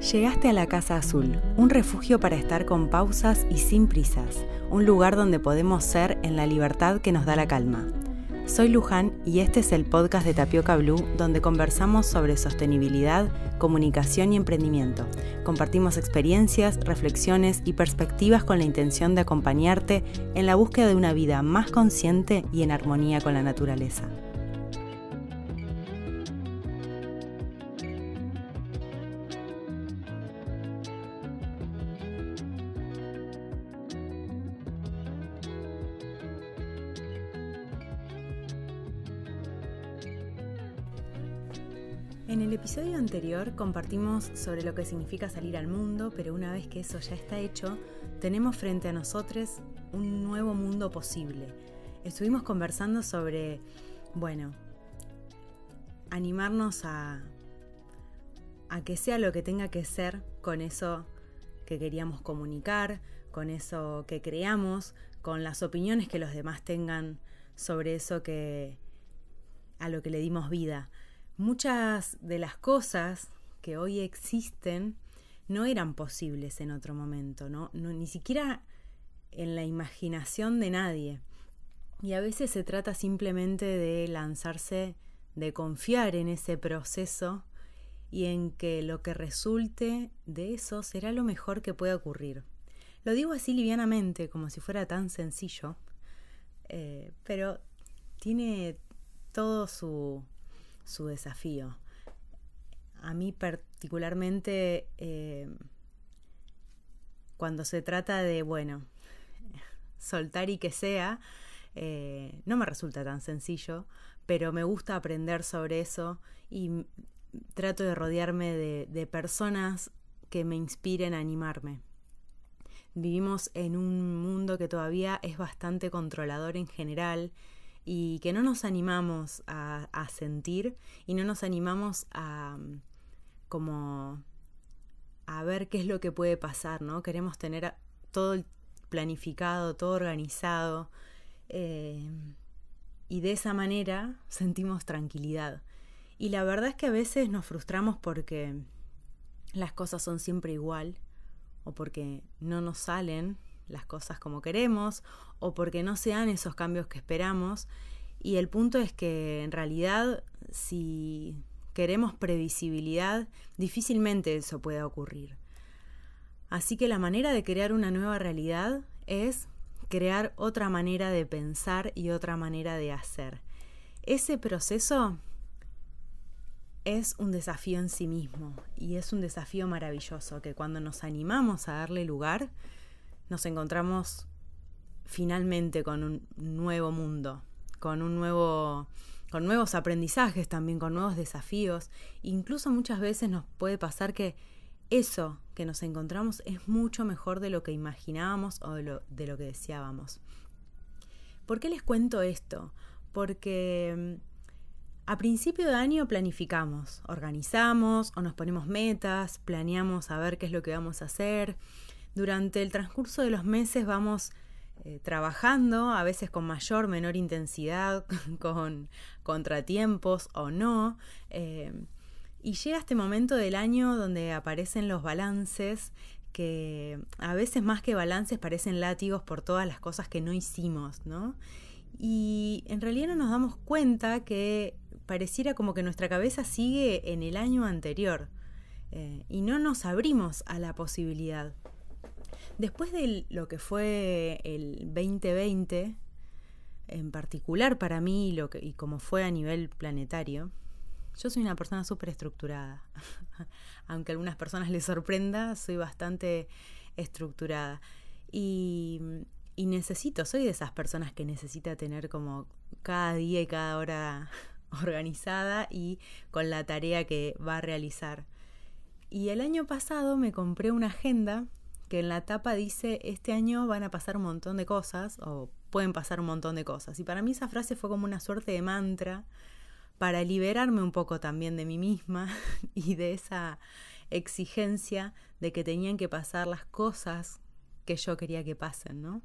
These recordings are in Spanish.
Llegaste a la Casa Azul, un refugio para estar con pausas y sin prisas, un lugar donde podemos ser en la libertad que nos da la calma. Soy Luján y este es el podcast de Tapioca Blue donde conversamos sobre sostenibilidad, comunicación y emprendimiento. Compartimos experiencias, reflexiones y perspectivas con la intención de acompañarte en la búsqueda de una vida más consciente y en armonía con la naturaleza. En el episodio anterior compartimos sobre lo que significa salir al mundo, pero una vez que eso ya está hecho, tenemos frente a nosotros un nuevo mundo posible. Estuvimos conversando sobre, bueno, animarnos a, a que sea lo que tenga que ser con eso que queríamos comunicar, con eso que creamos, con las opiniones que los demás tengan sobre eso que a lo que le dimos vida muchas de las cosas que hoy existen no eran posibles en otro momento, ¿no? ni siquiera en la imaginación de nadie. Y a veces se trata simplemente de lanzarse, de confiar en ese proceso y en que lo que resulte de eso será lo mejor que pueda ocurrir. Lo digo así livianamente, como si fuera tan sencillo, eh, pero tiene todo su, su desafío. A mí particularmente, eh, cuando se trata de, bueno, soltar y que sea, eh, no me resulta tan sencillo, pero me gusta aprender sobre eso y trato de rodearme de, de personas que me inspiren a animarme. Vivimos en un mundo que todavía es bastante controlador en general y que no nos animamos a, sentir y no nos animamos a como a ver qué es lo que puede pasar, ¿no? Queremos tener todo planificado, todo organizado eh, y de esa manera sentimos tranquilidad. Y la verdad es que a veces nos frustramos porque las cosas son siempre igual o porque no nos salen las cosas como queremos o porque no sean esos cambios que esperamos. Y el punto es que en realidad si queremos previsibilidad, difícilmente eso pueda ocurrir. Así que la manera de crear una nueva realidad es crear otra manera de pensar y otra manera de hacer. Ese proceso es un desafío en sí mismo y es un desafío maravilloso que cuando nos animamos a darle lugar, nos encontramos finalmente con un nuevo mundo, con un nuevo con nuevos aprendizajes también, con nuevos desafíos. Incluso muchas veces nos puede pasar que eso que nos encontramos es mucho mejor de lo que imaginábamos o de lo, de lo que deseábamos. ¿Por qué les cuento esto? Porque mm, a principio de año planificamos, organizamos o nos ponemos metas, planeamos a ver qué es lo que vamos a hacer, durante el transcurso de los meses vamos eh, trabajando, a veces con mayor, menor intensidad, con contratiempos o no. Eh, y llega este momento del año donde aparecen los balances que a veces más que balances parecen látigos por todas las cosas que no hicimos, ¿no? Y en realidad no nos damos cuenta que pareciera como que nuestra cabeza sigue en el año anterior eh, y no nos abrimos a la posibilidad. Después de lo que fue el 2020, en particular para mí y como fue a nivel planetario, yo soy una persona súper estructurada. Aunque a algunas personas les sorprenda, soy bastante estructurada. Y, y necesito, soy de esas personas que necesita tener como cada día y cada hora organizada y con la tarea que va a realizar. Y el año pasado me compré una agenda que en la tapa dice, este año van a pasar un montón de cosas, o pueden pasar un montón de cosas. Y para mí esa frase fue como una suerte de mantra para liberarme un poco también de mí misma y de esa exigencia de que tenían que pasar las cosas que yo quería que pasen, ¿no?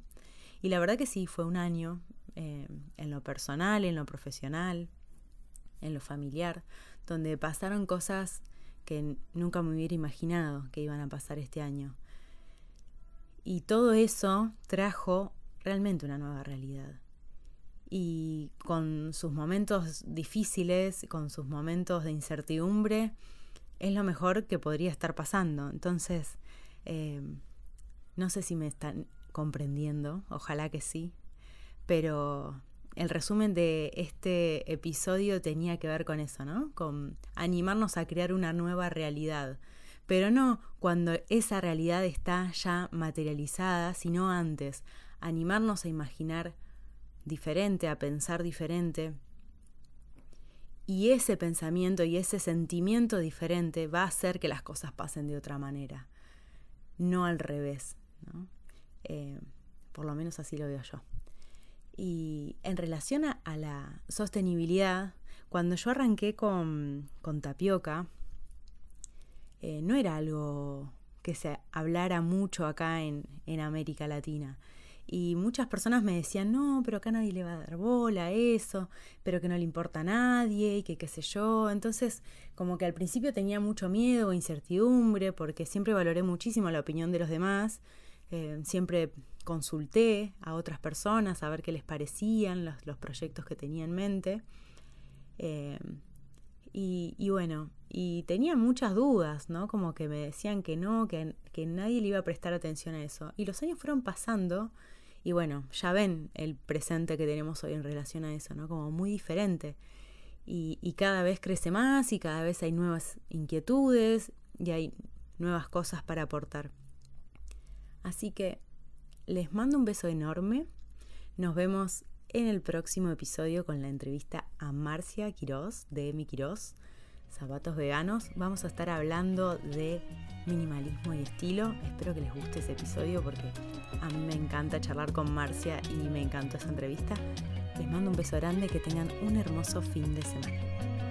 Y la verdad que sí, fue un año eh, en lo personal, en lo profesional, en lo familiar, donde pasaron cosas que nunca me hubiera imaginado que iban a pasar este año. Y todo eso trajo realmente una nueva realidad. Y con sus momentos difíciles, con sus momentos de incertidumbre, es lo mejor que podría estar pasando. Entonces, eh, no sé si me están comprendiendo, ojalá que sí, pero el resumen de este episodio tenía que ver con eso, ¿no? Con animarnos a crear una nueva realidad. Pero no cuando esa realidad está ya materializada, sino antes. Animarnos a imaginar diferente, a pensar diferente. Y ese pensamiento y ese sentimiento diferente va a hacer que las cosas pasen de otra manera, no al revés. ¿no? Eh, por lo menos así lo veo yo. Y en relación a, la sostenibilidad, cuando yo arranqué con, tapioca, eh, no era algo que se hablara mucho acá en, en, América Latina. Y muchas personas me decían, no, pero acá nadie le va a dar bola a eso, pero que no le importa a nadie y que qué sé yo. Entonces, como que al principio tenía mucho miedo o incertidumbre porque siempre valoré muchísimo la opinión de los demás eh, siempre consulté a otras personas a ver qué les parecían los, proyectos que tenía en mente. Eh, y, bueno, y tenía muchas dudas, ¿no? Como que me decían que no, que, nadie le iba a prestar atención a eso. Y los años fueron pasando y bueno, ya ven el presente que tenemos hoy en relación a eso, ¿no? Como muy diferente. Y, y cada vez crece más y cada vez hay nuevas inquietudes y hay nuevas cosas para aportar. Así que les mando un beso enorme. Nos vemos en el próximo episodio con la entrevista a Marcia Quiroz de Emi Quiroz, Zapatos Veganos. Vamos a estar hablando de minimalismo y estilo. Espero que les guste ese episodio porque a mí me encanta charlar con Marcia y me encantó esa entrevista. Les mando un beso grande, que tengan un hermoso fin de semana.